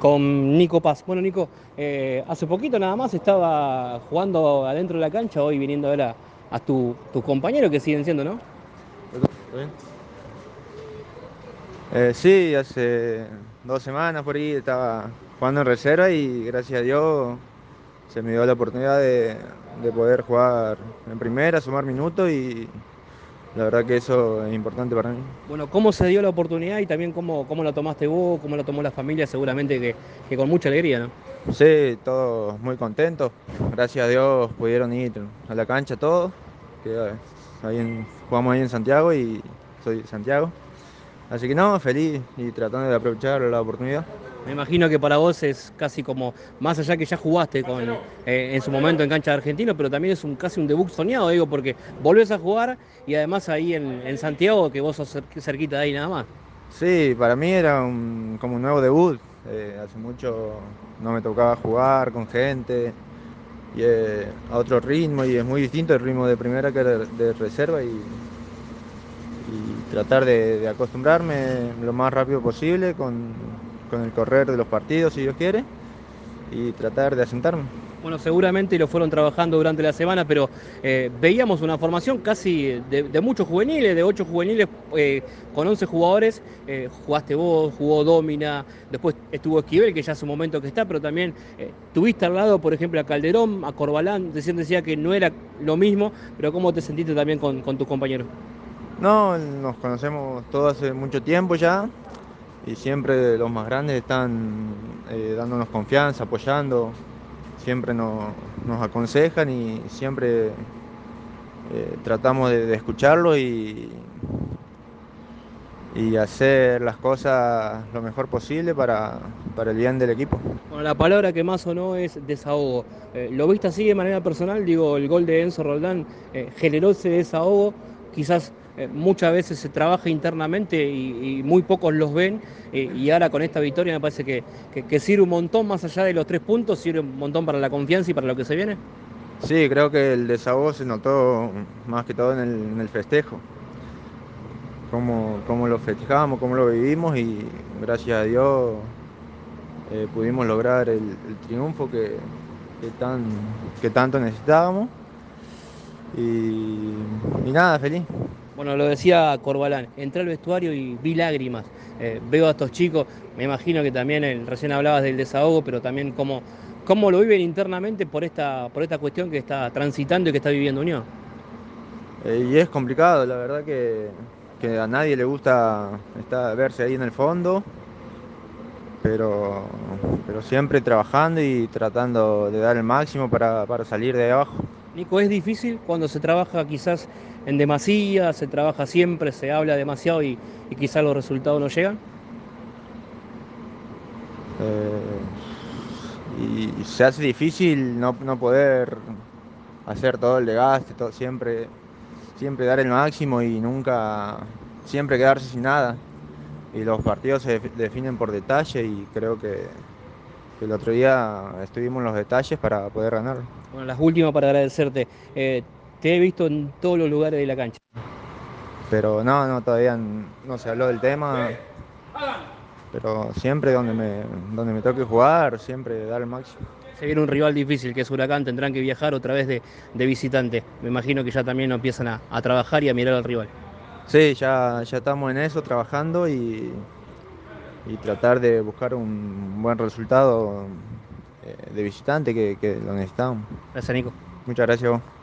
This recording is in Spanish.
con Nico Paz. Bueno, Nico, eh, hace poquito nada más estaba jugando adentro de la cancha, hoy viniendo a ver a, tus compañeros que siguen siendo, ¿no? Eh, sí, hace dos semanas por ahí estaba jugando en reserva y gracias a Dios se me dio la oportunidad de, de poder jugar en primera, sumar minutos y la verdad que eso es importante para mí. Bueno, ¿cómo se dio la oportunidad y también cómo, cómo la tomaste vos, cómo la tomó la familia? Seguramente que, con mucha alegría, ¿no? Sí, todos muy contentos. Gracias a Dios pudieron ir a la cancha todos. Que eh, ahí jugamos ahí en Santiago y soy Santiago. Así que no, feliz y tratando de aprovechar la oportunidad. Me imagino que para vos es casi como, más allá que ya jugaste con, eh, en su momento en cancha de argentino, pero también es un, casi un debut soñado, digo, porque volvés a jugar y además ahí en, Santiago, que vos sos cerquita de ahí nada más. Sí, para mí era como un nuevo debut. Eh, hace mucho no me tocaba jugar con gente y eh, a otro ritmo y es muy distinto el ritmo de primera que de, reserva y, tratar de acostumbrarme lo más rápido posible con, con el correr de los partidos, si Dios quiere, y tratar de asentarme. Bueno, seguramente lo fueron trabajando durante la semana, pero eh, veíamos una formación casi de, muchos juveniles, de ocho juveniles eh, con 11 jugadores. Eh, jugaste vos, jugó Domina, después estuvo Esquivel, que ya es un momento que está, pero también tuviste al lado, por ejemplo, a Calderón, a Corbalán. Decían decía que no era lo mismo, pero ¿cómo te sentiste también con, con tus compañeros? No, nos conocemos todos hace mucho tiempo ya y siempre los más grandes están eh, dándonos confianza, apoyando, siempre nos, aconsejan y siempre eh, tratamos de, escucharlos y, y hacer las cosas lo mejor posible para, el bien del equipo. Bueno, la palabra que más o no es desahogo. Eh, ¿Lo viste así de manera personal? Digo, el gol de Enzo Roldán generó ese desahogo, quizás eh, muchas veces se trabaja internamente y, muy pocos los ven eh, y ahora con esta victoria me parece que, sirve un montón más allá de los tres puntos, sirve un montón para la confianza y para lo que se viene. Sí, creo que el desahogo se notó más que todo en el, festejo, cómo, lo festejamos, cómo lo vivimos y gracias a Dios eh, pudimos lograr el, triunfo que, tan, que tanto necesitábamos y nada, feliz. Bueno, lo decía Corbalán, entré al vestuario y vi lágrimas. Eh, veo a estos chicos, me imagino que también recién hablabas del desahogo, pero también cómo, cómo lo viven internamente por esta, por esta cuestión que está transitando y que está viviendo Unión. Eh, y es complicado, la verdad que, a nadie le gusta estar, verse ahí en el fondo, pero, pero siempre trabajando y tratando de dar el máximo para, para salir de abajo. Nico, es difícil cuando se trabaja quizás en demasía, se trabaja siempre, se habla demasiado y, quizás los resultados no llegan. Eh, y se hace difícil no, poder hacer todo el desgaste, siempre, siempre dar el máximo y nunca, siempre quedarse sin nada. Y los partidos se definen por detalle y creo que el otro día estuvimos en los detalles para poder ganar. Bueno, las últimas para agradecerte. Eh, te he visto en todos los lugares de la cancha. Pero no, no, todavía no se habló del tema. Pero siempre donde me, donde me toque jugar, siempre dar el máximo. Se viene un rival difícil que es Huracán, tendrán que viajar otra vez de, visitante. Me imagino que ya también empiezan a, trabajar y a mirar al rival. Sí, ya, ya estamos en eso, trabajando y, y tratar de buscar un buen resultado eh, de visitante que, que lo necesitamos. Gracias, Nico. Muchas gracias.